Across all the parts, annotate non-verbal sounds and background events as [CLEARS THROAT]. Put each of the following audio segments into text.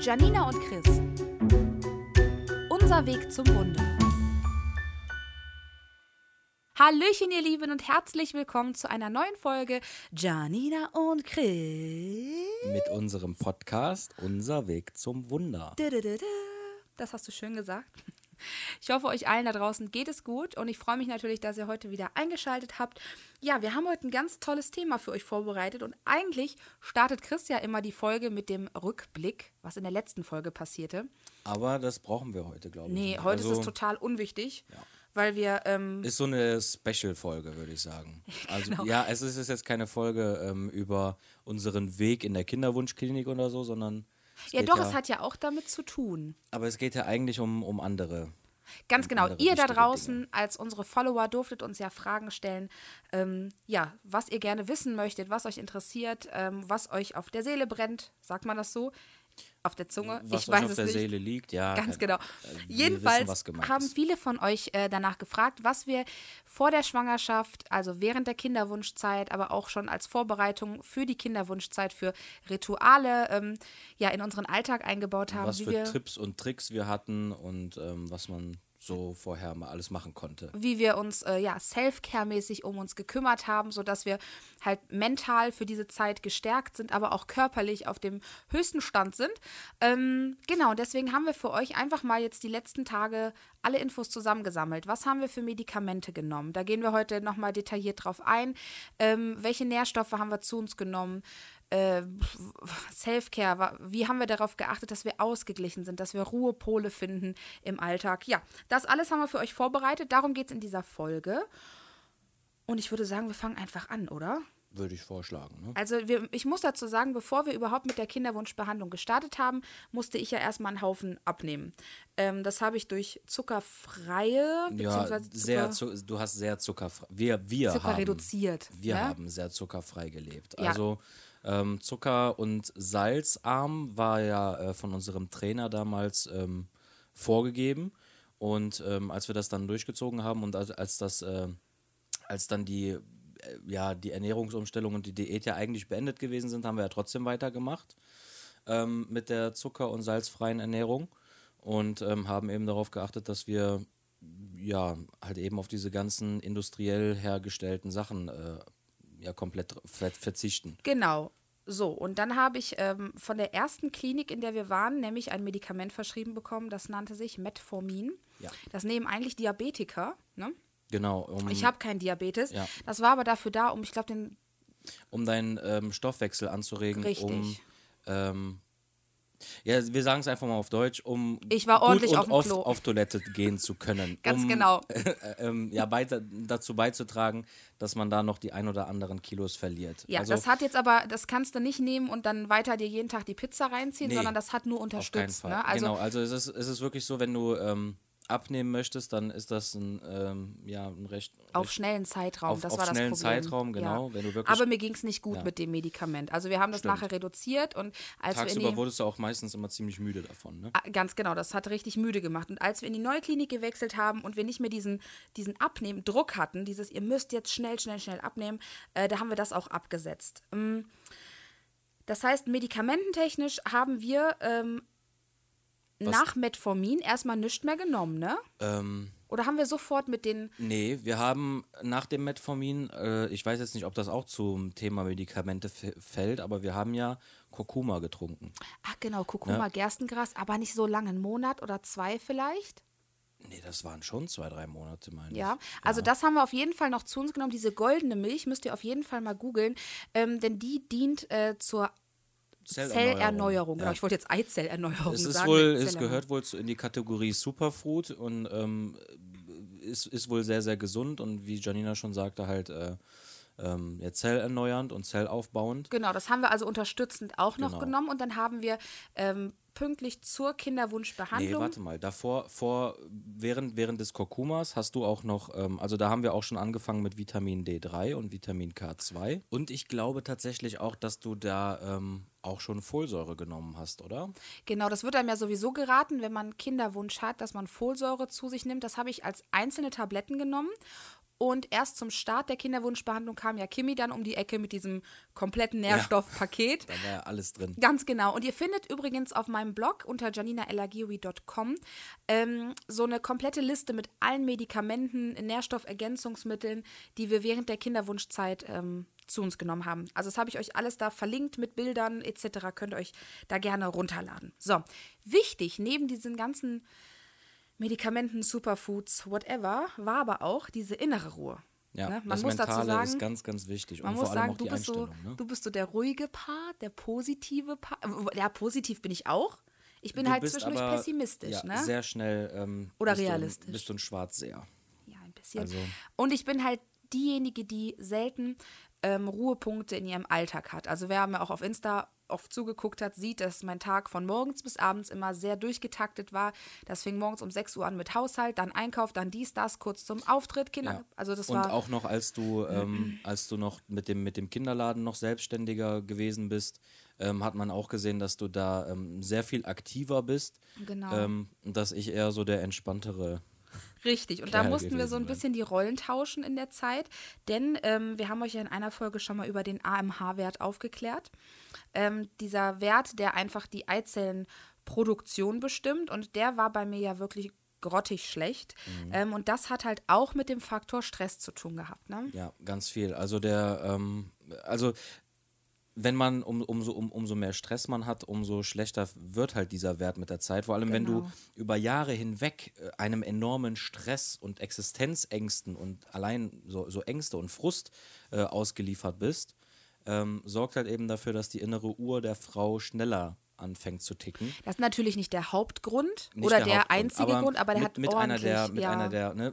Janina und Chris. Unser Weg zum Wunder. Hallöchen, ihr Lieben, und herzlich willkommen zu einer neuen Folge Janina und Chris. Mit unserem Podcast Unser Weg zum Wunder. Das hast du schön gesagt. Ich hoffe, euch allen da draußen geht es gut und ich freue mich natürlich, dass ihr heute wieder eingeschaltet habt. Ja, wir haben heute ein ganz tolles Thema für euch vorbereitet und eigentlich startet Chris ja immer die Folge mit dem Rückblick, was in der letzten Folge passierte. Aber das brauchen wir heute, glaube ich. Nee, nicht. heute Also, ist es total unwichtig, weil wir ähm, Ist so eine Special-Folge, würde ich sagen. [LAUGHS] Also, Genau. ja, es ist jetzt keine Folge ähm, über unseren Weg in der Kinderwunschklinik oder so, sondern. Es ja doch, es hat ja auch damit zu tun. Aber es geht ja eigentlich um, um andere. Ganz und genau. andere Ihr da draußen Dinge. als unsere Follower durftet uns ja Fragen stellen, ähm, ja, was ihr gerne wissen möchtet, was euch interessiert, ähm, was euch auf der Seele brennt, sagt man das so? Auf der Zunge? Was ich weiß auf es der nicht. Seele liegt, ja. Ganz genau. äh, Jedenfalls wissen, haben viele von euch äh, danach gefragt, was wir vor der Schwangerschaft, also während der Kinderwunschzeit, aber auch schon als Vorbereitung für die Kinderwunschzeit, für Rituale ähm, ja in unseren Alltag eingebaut haben. was für Tipps und Tricks wir hatten und ähm, was man so vorher mal alles machen konnte. wie wir uns äh, ja Self-Care-mäßig um uns gekümmert haben, sodass wir halt mental für diese Zeit gestärkt sind, aber auch körperlich auf dem höchsten Stand sind. Ähm, genau, deswegen haben wir für euch einfach mal jetzt die letzten Tage alle Infos zusammengesammelt. Was haben wir für Medikamente genommen? Da gehen wir heute nochmal detailliert drauf ein. Ähm, welche Nährstoffe haben wir zu uns genommen? Äh, Self-Care, wie haben wir darauf geachtet, dass wir ausgeglichen sind, dass wir Ruhepole finden im Alltag. Ja, das alles haben wir für euch vorbereitet. Darum geht es in dieser Folge. Und ich würde sagen, wir fangen einfach an, oder? Würde ich vorschlagen. Ne? Also wir, ich muss dazu sagen, bevor wir überhaupt mit der Kinderwunschbehandlung gestartet haben, musste ich ja erstmal einen Haufen abnehmen. Ähm, das habe ich durch zuckerfreie, Ja, beziehungsweise sehr Zucker, zu, du hast sehr zuckerfrei. Wir, wir Zucker haben, reduziert. Wir ne? haben sehr zuckerfrei gelebt. Ja. Also ähm, Zucker- und Salzarm war ja äh, von unserem Trainer damals ähm, vorgegeben. Und ähm, als wir das dann durchgezogen haben und als, als das, äh, als dann die, äh, ja, die Ernährungsumstellung und die Diät ja eigentlich beendet gewesen sind, haben wir ja trotzdem weitergemacht ähm, mit der zucker- und salzfreien Ernährung und ähm, haben eben darauf geachtet, dass wir ja halt eben auf diese ganzen industriell hergestellten Sachen äh, ja komplett ver verzichten. Genau. So, und dann habe ich ähm, von der ersten Klinik, in der wir waren, nämlich ein Medikament verschrieben bekommen, das nannte sich Metformin. Ja. Das nehmen eigentlich Diabetiker. Ne? Genau, um, Ich habe keinen Diabetes. Ja. Das war aber dafür da, um, ich glaube, den um deinen ähm, Stoffwechsel anzuregen, um Richtig. ähm, ja, wir sagen es einfach mal auf Deutsch, um Ich war gut ordentlich und auf oft auf Toilette gehen zu können. [LAUGHS] Ganz um, genau. [LAUGHS] Äh, ähm, ja, beita- dazu beizutragen, dass man da noch die ein oder anderen Kilos verliert. Ja, also, das hat jetzt aber, das kannst du nicht nehmen und dann weiter dir jeden Tag die Pizza reinziehen, Nee, sondern das hat nur unterstützt. Fall. Ne? Also genau, also es ist, es ist wirklich so, wenn du ähm, abnehmen möchtest, dann ist das ein, ähm, ja, ein recht. auf recht schnellen Zeitraum, auf- das auf war das schnellen Problem. Zeitraum, genau, Ja. wenn du wirklich- aber mir ging es nicht gut Ja. mit dem Medikament. Also wir haben das Stimmt. nachher reduziert und als wir Tagsüber die, wurdest du auch meistens immer ziemlich müde davon. Ne? Ah, Ganz genau, das hat richtig müde gemacht. Und als wir in die neue Klinik gewechselt haben und wir nicht mehr diesen, diesen Abnehmen, Druck hatten, dieses, ihr müsst jetzt schnell, schnell, schnell abnehmen, äh, da haben wir das auch abgesetzt. Ähm, das heißt, medikamententechnisch haben wir ähm, nach Metformin erstmal nichts mehr genommen, ne? Ähm, Oder haben wir sofort mit den. nee, wir haben nach dem Metformin, äh, ich weiß jetzt nicht, ob das auch zum Thema Medikamente fällt, aber wir haben ja Kurkuma getrunken. Ach genau, Kurkuma, Gerstengras, aber nicht so lange, einen Monat oder zwei vielleicht? Nee, das waren schon zwei, drei Monate, meine Ja, ich. also das haben wir auf jeden Fall noch zu uns genommen. Diese goldene Milch müsst ihr auf jeden Fall mal googeln, ähm, denn die dient äh, zur Zellerneuerung. Genau, Ja. ich wollte jetzt Eizellerneuerung Es ist sagen. wohl, mit es Zellerneuerung. gehört wohl in die Kategorie Superfood und ähm, ist, ist wohl sehr, sehr gesund und wie Janina schon sagte, halt äh, ähm, ja, zellerneuernd und zellaufbauend. Genau, das haben wir also unterstützend auch noch Genau. genommen und dann haben wir ähm, pünktlich zur Nee, Kinderwunschbehandlung. warte mal, davor, vor, während, während des Kurkumas hast du auch noch, ähm, also da haben wir auch schon angefangen mit Vitamin D3 und Vitamin K2. Und ich glaube tatsächlich auch, dass du da ähm, auch schon Folsäure genommen hast, oder? Genau, das wird einem ja sowieso geraten, wenn man Kinderwunsch hat, dass man Folsäure zu sich nimmt. Das habe ich als einzelne Tabletten genommen. Und erst zum Start der Kinderwunschbehandlung kam ja Kimi dann um die Ecke mit diesem kompletten Nährstoffpaket. Da war ja alles drin. Ganz genau. Und ihr findet übrigens auf meinem Blog unter janinaelagiri.com ähm, so eine komplette Liste mit allen Medikamenten, Nährstoffergänzungsmitteln, die wir während der Kinderwunschzeit ähm, zu uns genommen haben. Also das habe ich euch alles da verlinkt mit Bildern etc. Könnt ihr euch da gerne runterladen. So, wichtig neben diesen ganzen Medikamenten, Superfoods, whatever, war aber auch diese innere Ruhe. Ja, Ne? Man das muss dazu Mentale sagen, ist ganz, ganz wichtig. Man und muss vor allem sagen, auch du bist, so. Ne? du bist so der ruhige Part, der positive Part. Ja, positiv bin ich auch. Ich bin Du halt zwischendurch aber, pessimistisch, ja, ne? Sehr schnell. Ähm, Oder bist realistisch. Du, bist du ein Schwarzseher. Ja, ein bisschen. Also- Und ich bin halt diejenige, die selten ähm, Ruhepunkte in ihrem Alltag hat. Also wer mir auch auf Insta oft zugeguckt hat, sieht, dass mein Tag von morgens bis abends immer sehr durchgetaktet war. Das fing morgens um 6 Uhr an mit Haushalt, dann Einkauf, dann dies, das, kurz zum Auftritt, Kinder. Ja. Also das und war auch noch, als du, ähm, als du noch mit dem, mit dem Kinderladen noch selbstständiger gewesen bist, ähm, hat man auch gesehen, dass du da ähm, sehr viel aktiver bist. Genau. Ähm, und dass ich eher so der entspanntere. Richtig, und da Kerl mussten wir so ein bisschen die Rollen tauschen in der Zeit, denn ähm, wir haben euch ja in einer Folge schon mal über den AMH-Wert aufgeklärt. Ähm, dieser Wert, der einfach die Eizellenproduktion bestimmt und der war bei mir ja wirklich grottig schlecht. Mhm. Ähm, und das hat halt auch mit dem Faktor Stress zu tun gehabt. Ne? Ja, ganz viel. Also der, ähm, also wenn man um, umso, um, umso mehr Stress man hat, umso schlechter wird halt dieser Wert mit der Zeit. Vor allem, wenn du Genau. über Jahre hinweg äh, einem enormen Stress und Existenzängsten und allein so, so Ängste und Frust äh, ausgeliefert bist, ähm, sorgt halt eben dafür, dass die innere Uhr der Frau schneller anfängt zu ticken. Das ist natürlich nicht der Hauptgrund Nicht oder der, Hauptgrund, einzige Grund, aber der mit, hat mit einer der, mit ja, einer der, ne,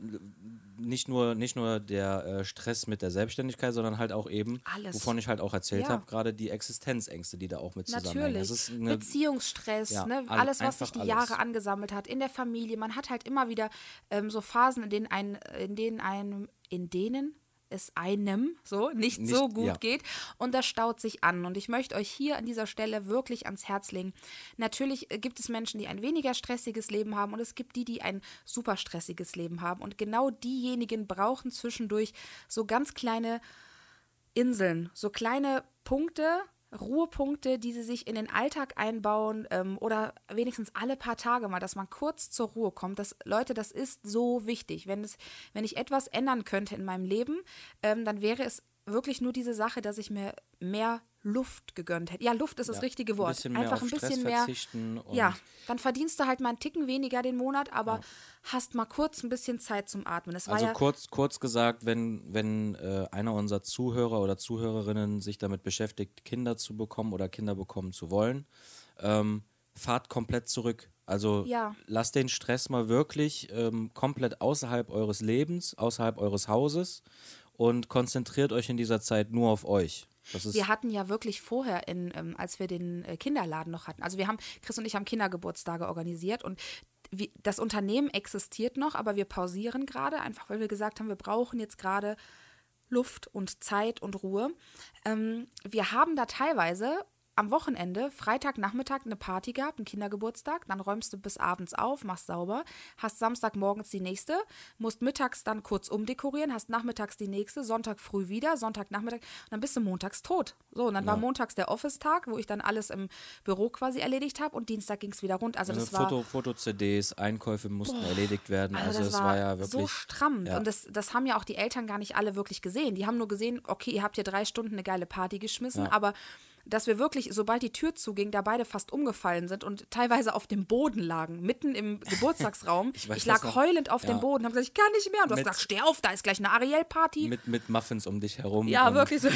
nicht nur, nicht nur der äh, Stress mit der Selbstständigkeit, sondern halt auch eben, Alles. wovon ich halt auch erzählt Ja. habe, gerade die Existenzängste, die da auch mit zusammenhängen. Natürlich. Eine, Beziehungsstress, Ja, ne? all- alles, was sich die alles. Jahre angesammelt hat, in der Familie. Man hat halt immer wieder ähm, so Phasen, in denen ein, in denen einem, in denen es einem so nicht, Nicht- so gut ja. geht und das staut sich an und ich möchte euch hier an dieser Stelle wirklich ans Herz legen. Natürlich äh, gibt es Menschen, die ein weniger stressiges Leben haben und es gibt die, die ein super stressiges Leben haben und genau diejenigen brauchen zwischendurch so ganz kleine Inseln, so kleine Punkte, Ruhepunkte, die sie sich in den Alltag einbauen ähm, oder wenigstens alle paar Tage mal, dass man kurz zur Ruhe kommt. Das, Leute, das ist so wichtig. Wenn, es, wenn ich etwas ändern könnte in meinem Leben, ähm, dann wäre es wirklich nur diese Sache, dass ich mir mehr Luft gegönnt hätte. Ja, Luft ist das Ja, richtige ein Wort. bisschen mehr Einfach ein Stress bisschen mehr. verzichten und- Ja, dann verdienst du halt mal einen Ticken weniger den Monat, aber hast mal kurz ein bisschen Zeit zum Atmen. Das also ja kurz, kurz gesagt, wenn, wenn äh, einer unserer Zuhörer oder Zuhörerinnen sich damit beschäftigt, Kinder zu bekommen oder Kinder bekommen zu wollen, ähm, fahrt komplett zurück. Also Ja. lasst den Stress mal wirklich ähm, komplett außerhalb eures Lebens, außerhalb eures Hauses und konzentriert euch in dieser Zeit nur auf euch. Wir hatten ja wirklich vorher, in, ähm, als wir den äh, Kinderladen noch hatten, also wir haben, Chris und ich haben Kindergeburtstage organisiert und wie, das Unternehmen existiert noch, aber wir pausieren gerade, einfach weil wir gesagt haben, wir brauchen jetzt gerade Luft und Zeit und Ruhe. Ähm, wir haben da teilweise am Wochenende, Freitagnachmittag, eine Party gehabt, einen Kindergeburtstag. Dann räumst du bis abends auf, machst sauber, hast Samstagmorgens die nächste, musst mittags dann kurz umdekorieren, hast nachmittags die nächste, Sonntag früh wieder, Sonntagnachmittag und dann bist du montags tot. So, und dann war montags der Office-Tag, wo ich dann alles im Büro quasi erledigt habe und Dienstag ging es wieder rund. Also das war Foto, Foto-CDs, Einkäufe mussten erledigt werden. Also, das es war, ja wirklich. so stramm. ja. Und das, das haben ja auch die Eltern gar nicht alle wirklich gesehen. Die haben nur gesehen, okay, ihr habt hier drei Stunden eine geile Party geschmissen, Ja. aber dass wir wirklich, sobald die Tür zuging, da beide fast umgefallen sind und teilweise auf dem Boden lagen, mitten im [LAUGHS] Geburtstagsraum. ich, Ich weiß lag das noch. heulend auf dem Ja. Boden, habe gesagt, ich kann nicht mehr. Und du hast Mit- gesagt, steh auf, da ist gleich eine Ariel-Party. mit, mit Muffins um dich herum. Ja, und, wirklich so,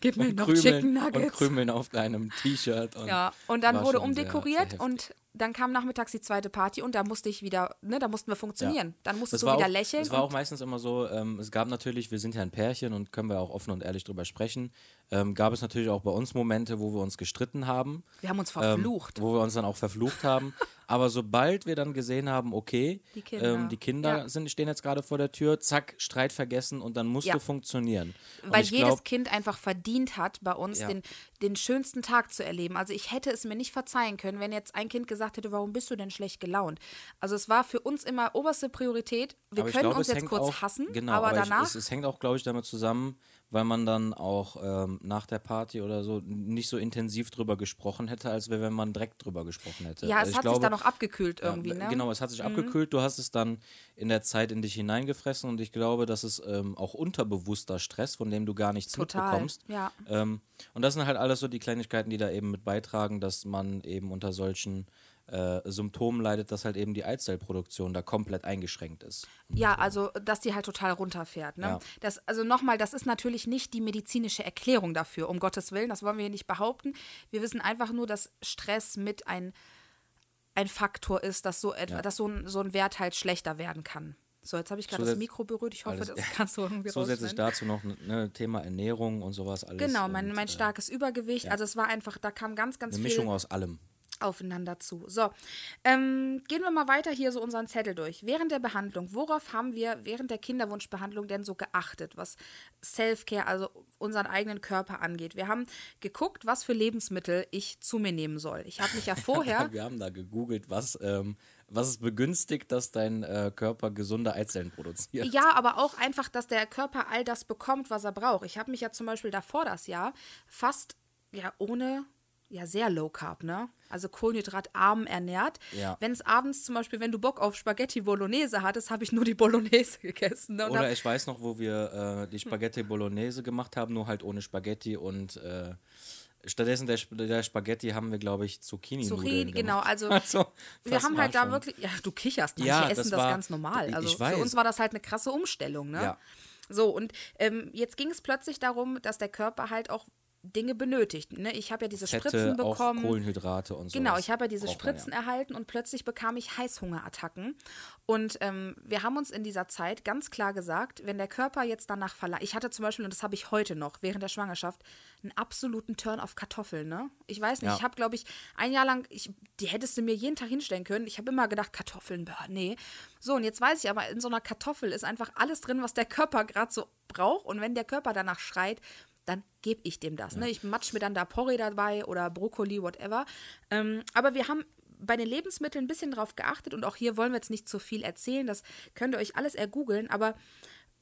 gib mir und noch Krümeln, Chicken und Nuggets. Krümeln auf deinem T-Shirt. und Ja, und dann wurde sehr- umdekoriert sehr heftig. und dann kam nachmittags die zweite Party und da musste ich wieder, ne, da mussten wir funktionieren. Dann musstest Das du wieder auch, lächeln. Das war auch meistens immer so, ähm, es gab natürlich, wir sind ja ein Pärchen und können wir auch offen und ehrlich drüber sprechen. ähm, gab es natürlich auch bei uns Momente, wo wir uns gestritten haben. Wir haben uns ähm, verflucht. wo wir uns dann auch verflucht haben. [LAUGHS] Aber sobald wir dann gesehen haben, okay, Die Kinder. ähm, die Kinder Ja. sind, stehen jetzt gerade vor der Tür, zack, Streit vergessen und dann musste Ja. funktionieren. Und Weil jedes glaub, Kind einfach verdient hat, bei uns Ja. den, den schönsten Tag zu erleben. Also ich hätte es mir nicht verzeihen können, wenn jetzt ein Kind gesagt hätte, warum bist du denn schlecht gelaunt? Also es war für uns immer oberste Priorität. Wir aber können glaube, uns jetzt kurz auch, hassen, genau, aber, aber danach. Ich, es, es hängt auch, glaube ich, damit zusammen, weil man dann auch ähm, nach der Party oder so nicht so intensiv drüber gesprochen hätte, als wenn man direkt drüber gesprochen hätte. ja, es ich hat glaube, sich dann noch abgekühlt Ja, irgendwie, ne? Genau, es hat sich abgekühlt, du hast es dann in der Zeit in dich hineingefressen und ich glaube, das ist ähm, auch unterbewusster Stress, von dem du gar nichts Total, mitbekommst. ja. Ähm, und das sind halt alles so die Kleinigkeiten, die da eben mit beitragen, dass man eben unter solchen äh, Symptomen leidet, dass halt eben die Eizellproduktion da komplett eingeschränkt ist. Ja, also dass die halt total runterfährt. Ne? Ja. Das, also nochmal, das ist natürlich nicht die medizinische Erklärung dafür, um Gottes Willen, das wollen wir hier nicht behaupten. Wir wissen einfach nur, dass Stress mit ein, ein Faktor ist, dass so, etwa, Ja. dass so ein, so ein Wert halt schlechter werden kann. So, jetzt habe ich gerade das Mikro berührt. Ich hoffe, Alles- das kannst du [LAUGHS] irgendwie Zusätzlich dazu noch ein ne, Thema Ernährung und sowas alles. Genau, mein, mein äh, starkes Übergewicht. Also es war einfach, da kam ganz, ganz Eine viel Mischung aus allem. Aufeinander zu. So, ähm, gehen wir mal weiter hier so unseren Zettel durch. Während der Behandlung, worauf haben wir während der Kinderwunschbehandlung denn so geachtet, was Self-Care, also unseren eigenen Körper angeht? Wir haben geguckt, was für Lebensmittel ich zu mir nehmen soll. Ich habe mich ja [LAUGHS] vorher Wir haben da gegoogelt, was, ähm, was es begünstigt, dass dein äh, Körper gesunde Eizellen produziert. Ja, aber auch einfach, dass der Körper all das bekommt, was er braucht. Ich habe mich ja zum Beispiel davor das Jahr fast ja ohne, ja sehr low carb, ne? Also kohlenhydratarm ernährt. Ja. Wenn es abends zum Beispiel, wenn du Bock auf Spaghetti Bolognese hattest, habe ich nur die Bolognese [LAUGHS] gegessen. Ne? Oder ich weiß noch, wo wir äh, die Spaghetti Bolognese gemacht haben, nur halt ohne Spaghetti und äh, stattdessen der, der Spaghetti haben wir, glaube ich, Zucchini-Nudeln Zucchini, genau, also, [LAUGHS] Also, wir das haben halt da schon- wirklich, ja, du kicherst, manche Ja, essen das das, war- ganz normal. Also für uns war das halt eine krasse Umstellung, ne? Ja. So, und ähm, jetzt ging es plötzlich darum, dass der Körper halt auch Dinge benötigt. Ne? Ich habe ja diese Fette, Spritzen auch bekommen. Kohlenhydrate und so. Genau, ich habe ja diese Spritzen erhalten und plötzlich bekam ich Heißhungerattacken. Und ähm, wir haben uns in dieser Zeit ganz klar gesagt, wenn der Körper jetzt danach verlangt, ich hatte zum Beispiel, und das habe ich heute noch, während der Schwangerschaft, einen absoluten Turn auf Kartoffeln. Ne? Ich weiß nicht, Ja. ich habe, glaube ich, ein Jahr lang, ich, die hättest du mir jeden Tag hinstellen können. Ich habe immer gedacht, Kartoffeln, boah, nee. So, und jetzt weiß ich aber, in so einer Kartoffel ist einfach alles drin, was der Körper gerade so braucht. Und wenn der Körper danach schreit, dann gebe ich dem das. Ne? Ich matsch mir dann da Porree dabei oder Brokkoli, whatever. Ähm, aber wir haben bei den Lebensmitteln ein bisschen drauf geachtet und auch hier wollen wir jetzt nicht zu viel erzählen, das könnt ihr euch alles ergoogeln, aber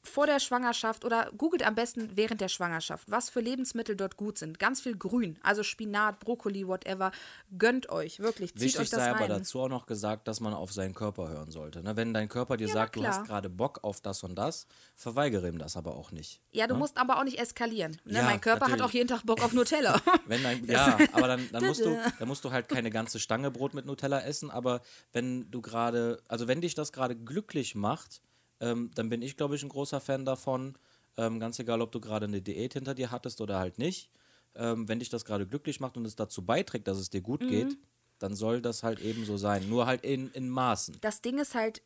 vor der Schwangerschaft oder googelt am besten während der Schwangerschaft, was für Lebensmittel dort gut sind. Ganz viel Grün, also Spinat, Brokkoli, whatever. Gönnt euch, wirklich. Zieht Wichtig euch das sei aber rein. dazu auch noch gesagt, dass man auf seinen Körper hören sollte. Ne? Wenn dein Körper dir Ja, sagt, du hast gerade Bock auf das und das, verweigere ihm das aber auch nicht. Ja, du musst aber auch nicht eskalieren. Ne? Ja, mein Körper hat natürlich. auch jeden Tag Bock auf Nutella. [LAUGHS] Wenn dein, ja, aber dann, dann, musst du, dann musst du halt keine ganze Stange Brot mit Nutella essen, aber wenn du gerade, also wenn dich das gerade glücklich macht, ähm, dann bin ich, glaube ich, ein großer Fan davon, ähm, ganz egal, ob du gerade eine Diät hinter dir hattest oder halt nicht, ähm, wenn dich das gerade glücklich macht und es dazu beiträgt, dass es dir gut geht, dann soll das halt eben so sein, nur halt in, in Maßen. das Ding ist halt,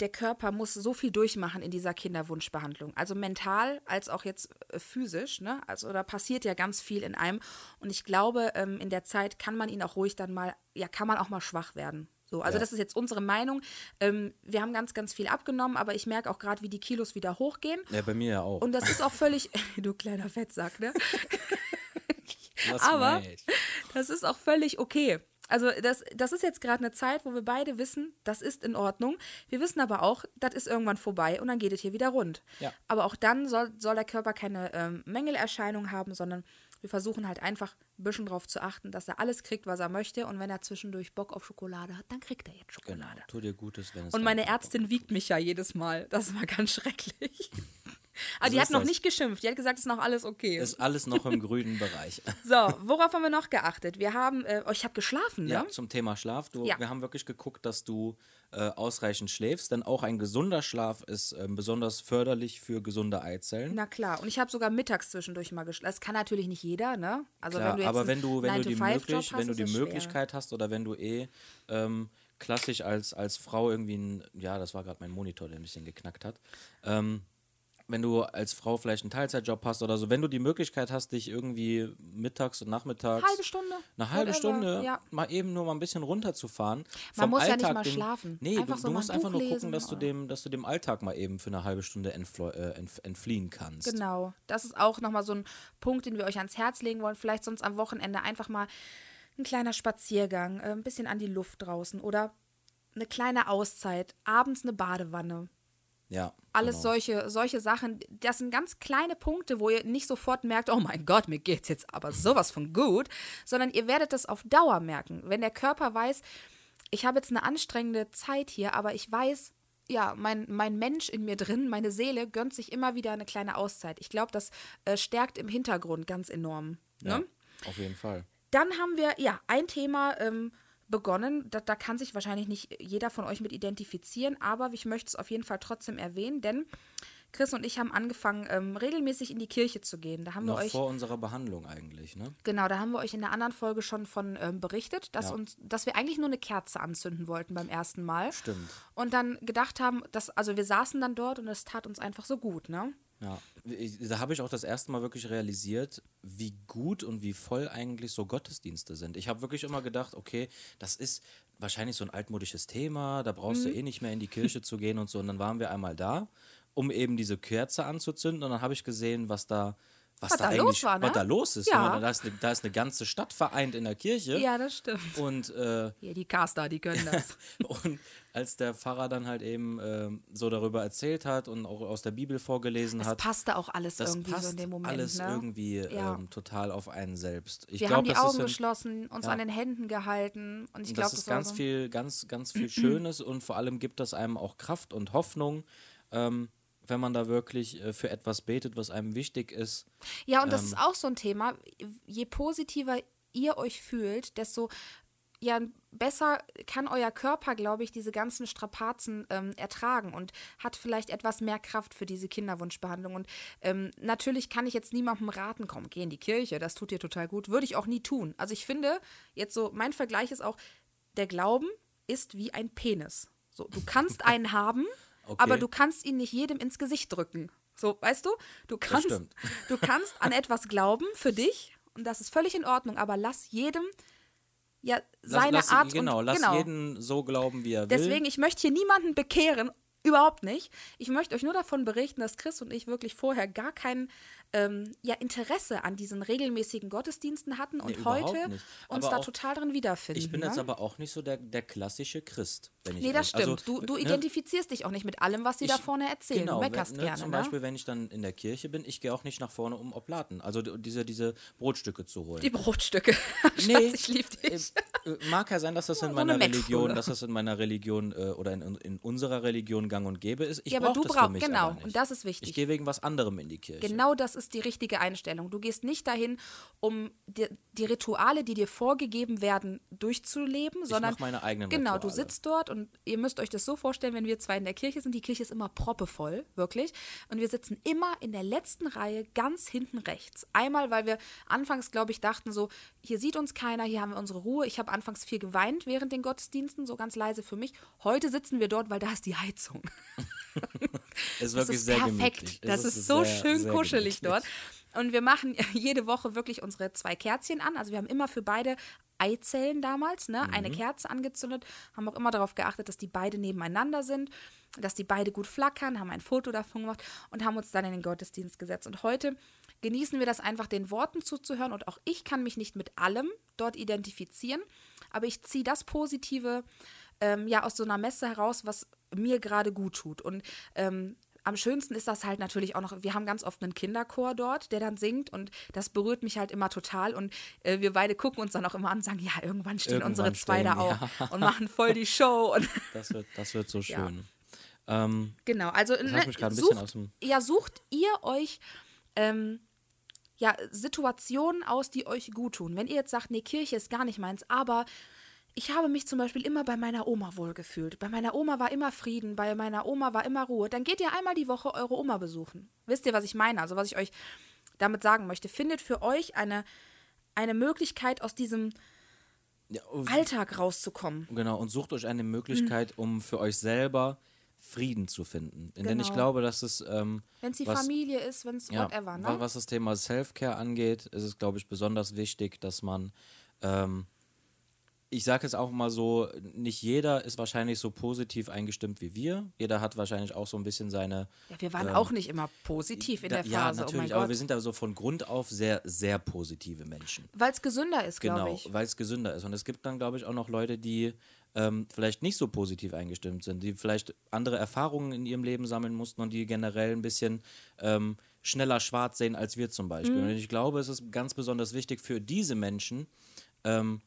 der Körper muss so viel durchmachen in dieser Kinderwunschbehandlung. Also mental als auch jetzt äh, physisch. Ne? Also da passiert ja ganz viel in einem. Und ich glaube, ähm, in der Zeit kann man ihn auch ruhig dann mal, ja, kann man auch mal schwach werden. So, also Ja. das ist jetzt unsere Meinung. Ähm, wir haben ganz, ganz viel abgenommen, aber ich merke auch gerade, wie die Kilos wieder hochgehen. Ja, bei mir ja auch. Und das ist auch völlig, [LAUGHS] du kleiner Fettsack, ne? [LAUGHS] Aber-? Das ist auch völlig okay. Also das, das ist jetzt gerade eine Zeit, wo wir beide wissen, das ist in Ordnung. Wir wissen aber auch, das ist irgendwann vorbei und dann geht es hier wieder rund. Ja. Aber auch dann soll, soll der Körper keine ähm, Mängelerscheinung haben, sondern wir versuchen halt einfach ein bisschen darauf zu achten, dass er alles kriegt, was er möchte. Und wenn er zwischendurch Bock auf Schokolade hat, dann kriegt er jetzt Genau, Schokolade. tu dir Gutes, wenn es Und meine Ärztin wiegt mich ja jedes Mal. Das war ganz [LAUGHS] schrecklich. Aber So die hat noch nicht geschimpft. Die hat gesagt, es ist noch alles okay. Ist alles noch im grünen Bereich. [LAUGHS] So, worauf haben wir noch geachtet? Wir haben, äh, oh, ich habe geschlafen, ne? Ja, zum Thema Schlaf. Du, Ja. Wir haben wirklich geguckt, dass du äh, ausreichend schläfst, denn auch ein gesunder Schlaf ist ähm, besonders förderlich für gesunde Eizellen. Na klar, und ich habe sogar mittags zwischendurch mal geschlafen. Das kann natürlich nicht jeder, ne? Also Klar, wenn du jetzt aber wenn du, wenn du die, 9-to-5-Job möglich, hast, wenn du die schwer. Möglichkeit hast oder wenn du eh ähm, klassisch als, als Frau irgendwie ein, ja, das war gerade mein Monitor, der ein bisschen geknackt hat, ähm, wenn du als Frau vielleicht einen Teilzeitjob hast oder so, wenn du die Möglichkeit hast, dich irgendwie mittags und nachmittags Halbe Stunde. eine halbe Stunde Ja. mal eben nur mal ein bisschen runterzufahren. Man vom muss ja nicht Alltag mal den, schlafen. Nee, Einfach du, so du musst ein einfach Buch nur gucken, dass du dem, dass du dem Alltag mal eben für eine halbe Stunde entflo- äh, entf entfliehen kannst. Genau. Das ist auch nochmal so ein Punkt, den wir euch ans Herz legen wollen. Vielleicht sonst am Wochenende einfach mal ein kleiner Spaziergang, äh, ein bisschen an die Luft draußen oder eine kleine Auszeit, abends eine Badewanne. Ja. Alles genau. solche, solche Sachen, das sind ganz kleine Punkte, wo ihr nicht sofort merkt, oh mein Gott, mir geht's jetzt aber sowas von gut, sondern ihr werdet das auf Dauer merken. Wenn der Körper weiß, ich habe jetzt eine anstrengende Zeit hier, aber ich weiß, ja, mein, mein Mensch in mir drin, meine Seele gönnt sich immer wieder eine kleine Auszeit. Ich glaube, das äh, stärkt im Hintergrund ganz enorm. Ja, Ne? auf jeden Fall. Dann haben wir, ja, ein Thema ähm, begonnen. Da, da kann sich wahrscheinlich nicht jeder von euch mit identifizieren, aber ich möchte es auf jeden Fall trotzdem erwähnen, denn Chris und ich haben angefangen, ähm, regelmäßig in die Kirche zu gehen. Da haben Noch wir euch. vor unserer Behandlung eigentlich, ne? Genau, da haben wir euch in der anderen Folge schon von ähm, berichtet, dass, Ja. uns, dass wir eigentlich nur eine Kerze anzünden wollten beim ersten Mal. Stimmt. Und dann gedacht haben, dass, also wir saßen dann dort und es tat uns einfach so gut, ne? Ja, da habe ich auch das erste Mal wirklich realisiert, wie gut und wie voll eigentlich so Gottesdienste sind. Ich habe wirklich immer gedacht, okay, das ist wahrscheinlich so ein altmodisches Thema, da brauchst Mhm. du eh nicht mehr in die Kirche zu gehen und so. Und dann waren wir einmal da, um eben diese Kerze anzuzünden und dann habe ich gesehen, was da was, Was da da los eigentlich, war, ne? was da los ist. Ja. Ja. Da, ist eine, da ist eine ganze Stadt vereint in der Kirche. Ja, das stimmt. Und äh, Hier, die Caster, die können das. [LAUGHS] und als der Pfarrer dann halt eben ähm, so darüber erzählt hat und auch aus der Bibel vorgelesen Es hat, passte auch alles das irgendwie passt so in dem Moment. alles ne? irgendwie Ja. ähm, total auf einen selbst. Ich wir glaub, haben die das ist Augen ein- geschlossen, uns ja. an den Händen gehalten und ich glaube, das ist war ganz so. viel, ganz, ganz viel [CLEARS THROAT] Schönes und vor allem gibt das einem auch Kraft und Hoffnung, ähm, wenn man da wirklich äh, für etwas betet, was einem wichtig ist. Ja, und das Ähm, ist auch so ein Thema. Je positiver ihr euch fühlt, desto ja, besser kann euer Körper, glaube ich, diese ganzen Strapazen ähm, ertragen und hat vielleicht etwas mehr Kraft für diese Kinderwunschbehandlung. Und ähm, natürlich kann ich jetzt niemandem raten, komm, geh in die Kirche, das tut dir total gut. Würde ich auch nie tun. Also ich finde, jetzt so, mein Vergleich ist auch, der Glauben ist wie ein Penis. So, du kannst [LAUGHS] einen haben, Okay. aber du kannst ihn nicht jedem ins Gesicht drücken. So, weißt du? Du kannst, du kannst an etwas glauben für dich und das ist völlig in Ordnung, aber lass jedem ja seine lass, Art genau, und lass genau. jeden so glauben, wie er will. Deswegen, ich möchte hier niemanden bekehren, überhaupt nicht. Ich möchte euch nur davon berichten, dass Chris und ich wirklich vorher gar kein ähm, ja, Interesse an diesen regelmäßigen Gottesdiensten hatten und Nee, heute nicht. uns Aber da auch- total drin wiederfinden. ich bin ne? jetzt aber auch nicht so der, der klassische Christ. Wenn ich Nee, das ehrlich- stimmt. also, du du ne, identifizierst dich auch nicht mit allem, was sie da Ich- vorne erzählen. Genau, du meckerst wenn, ne, gerne, zum ne? Beispiel, wenn ich dann in der Kirche bin, ich gehe auch nicht nach vorne, um Oblaten, also diese, diese Brotstücke zu holen. Die Brotstücke. [LAUGHS] Nee, Schatz, ich lieb dich. Äh, äh, mag ja sein, dass das in meiner eine Religion, dass das in meiner Religion äh, oder in, in unserer Religion gang und gäbe ist. Ich Ja, aber du das brauch- für mich genau, und das ist wichtig. Ich gehe wegen was anderem in die Kirche. Genau das ist die richtige Einstellung. Du gehst nicht dahin, um die, die Rituale, die dir vorgegeben werden, durchzuleben, sondern mach meine eigenen genau, du Rituale. sitzt dort und ihr müsst euch das so vorstellen, wenn wir zwei in der Kirche sind, die Kirche ist immer proppevoll, wirklich, und wir sitzen immer in der letzten Reihe ganz hinten rechts. Einmal, weil wir anfangs, glaube ich, dachten so, hier sieht uns keiner, hier haben wir unsere Ruhe. Ich habe anfangs viel geweint während den Gottesdiensten, so ganz leise für mich. Heute sitzen wir dort, weil da ist die Heizung. [LAUGHS] ist Das wirklich ist sehr perfekt. gemütlich. Das Es ist so sehr, schön sehr kuschelig gemütlich. dort. Und wir machen [LAUGHS] jede Woche wirklich unsere zwei Kerzchen an. Also wir haben immer für beide Eizellen damals, ne, Mhm. eine Kerze angezündet, haben auch immer darauf geachtet, dass die beide nebeneinander sind, dass die beide gut flackern, haben ein Foto davon gemacht und haben uns dann in den Gottesdienst gesetzt. Und heute genießen wir das einfach, den Worten zuzuhören. Und auch ich kann mich nicht mit allem dort identifizieren, aber ich ziehe das Positive ähm, ja aus so einer Messe heraus, was mir gerade gut tut. Und ähm, am schönsten ist das halt natürlich auch noch, wir haben ganz oft einen Kinderchor dort, der dann singt und das berührt mich halt immer total und äh, wir beide gucken uns dann auch immer an und sagen, ja, irgendwann stehen Irgendwann unsere zwei da auch und machen voll die Show und [LAUGHS] Das wird, das wird so Ja. schön. Ähm, Genau, also ne, mich grad ein sucht, bisschen aus dem- ja, sucht ihr euch ähm, ja, Situationen aus, die euch gut tun. Wenn ihr jetzt sagt, nee, Kirche ist gar nicht meins, aber ich habe mich zum Beispiel immer bei meiner Oma wohlgefühlt. Bei meiner Oma war immer Frieden, bei meiner Oma war immer Ruhe. Dann geht ihr einmal die Woche eure Oma besuchen. Wisst ihr, was ich meine? Also was ich euch damit sagen möchte. Findet für euch eine, eine Möglichkeit, aus diesem ja, Alltag rauszukommen. Genau, und sucht euch eine Möglichkeit, um für euch selber Frieden zu finden. In denen ich Genau. glaube, dass es ähm, Wenn es die was- Familie ist, wenn es ja, whatever, ne? wa- was das Thema Self-Care angeht, ist es, glaube ich, besonders wichtig, dass man, ähm, ich sage es auch mal so, nicht jeder ist wahrscheinlich so positiv eingestimmt wie wir. Jeder hat wahrscheinlich auch so ein bisschen seine. Ja, wir waren ähm, auch nicht immer positiv in da, der ja, Phase. natürlich, oh aber Gott. wir sind da so von Grund auf sehr, sehr positive Menschen. Weil es gesünder ist, glaube Genau, ich. weil es gesünder ist. Und es gibt dann, glaube ich, auch noch Leute, die ähm, vielleicht nicht so positiv eingestimmt sind, die vielleicht andere Erfahrungen in ihrem Leben sammeln mussten und die generell ein bisschen ähm, schneller schwarz sehen als wir zum Beispiel. Mhm. Und ich glaube, es ist ganz besonders wichtig für diese Menschen, ähm,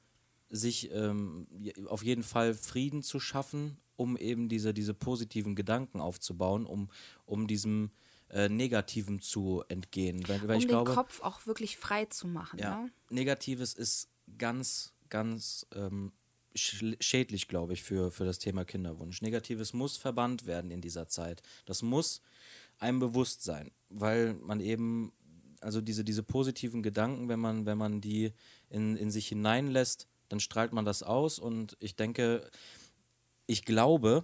sich ähm, auf jeden Fall Frieden zu schaffen, um eben diese, diese positiven Gedanken aufzubauen, um, um diesem äh, Negativen zu entgehen. Weil, weil um ich den glaube, Kopf auch wirklich frei zu machen. ja, Ne? Negatives ist ganz, ganz ähm, schädlich, glaube ich, für, für das Thema Kinderwunsch. Negatives muss verbannt werden in dieser Zeit. Das muss einem bewusst sein, weil man eben, also diese, diese positiven Gedanken, wenn man, wenn man die in, in sich hineinlässt, dann strahlt man das aus und ich denke, ich glaube,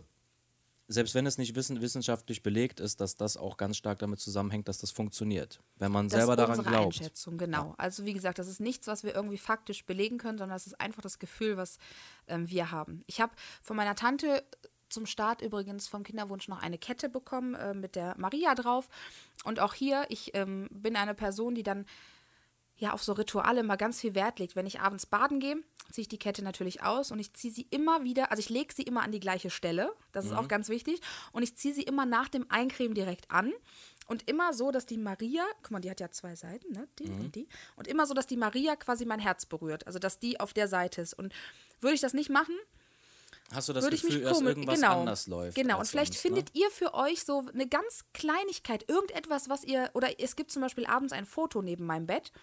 selbst wenn es nicht wissen, wissenschaftlich belegt ist, dass das auch ganz stark damit zusammenhängt, dass das funktioniert. Wenn man Das selber ist daran glaubt. Einschätzung, genau. Also wie gesagt, das ist nichts, was wir irgendwie faktisch belegen können, sondern das ist einfach das Gefühl, was ähm, wir haben. Ich habe von meiner Tante zum Start übrigens vom Kinderwunsch noch eine Kette bekommen äh, mit der Maria drauf. Und auch hier, ich ähm, bin eine Person, die dann ja auf so Rituale immer ganz viel Wert legt. Wenn ich abends baden gehe, ziehe ich die Kette natürlich aus und ich ziehe sie immer wieder, also ich lege sie immer an die gleiche Stelle, das ist auch ganz wichtig, und ich ziehe sie immer nach dem Eincremen direkt an und immer so, dass die Maria, guck mal, die hat ja zwei Seiten, ne, die und die, und immer so, dass die Maria quasi mein Herz berührt, also dass die auf der Seite ist. Und würde ich das nicht machen, Hast du das würde ich Gefühl, mich dass irgendwas genau, anders läuft? Genau, und vielleicht sonst, findet ne? ihr für euch so eine ganz Kleinigkeit, irgendetwas, was ihr, oder es gibt zum Beispiel abends ein Foto neben meinem Bett,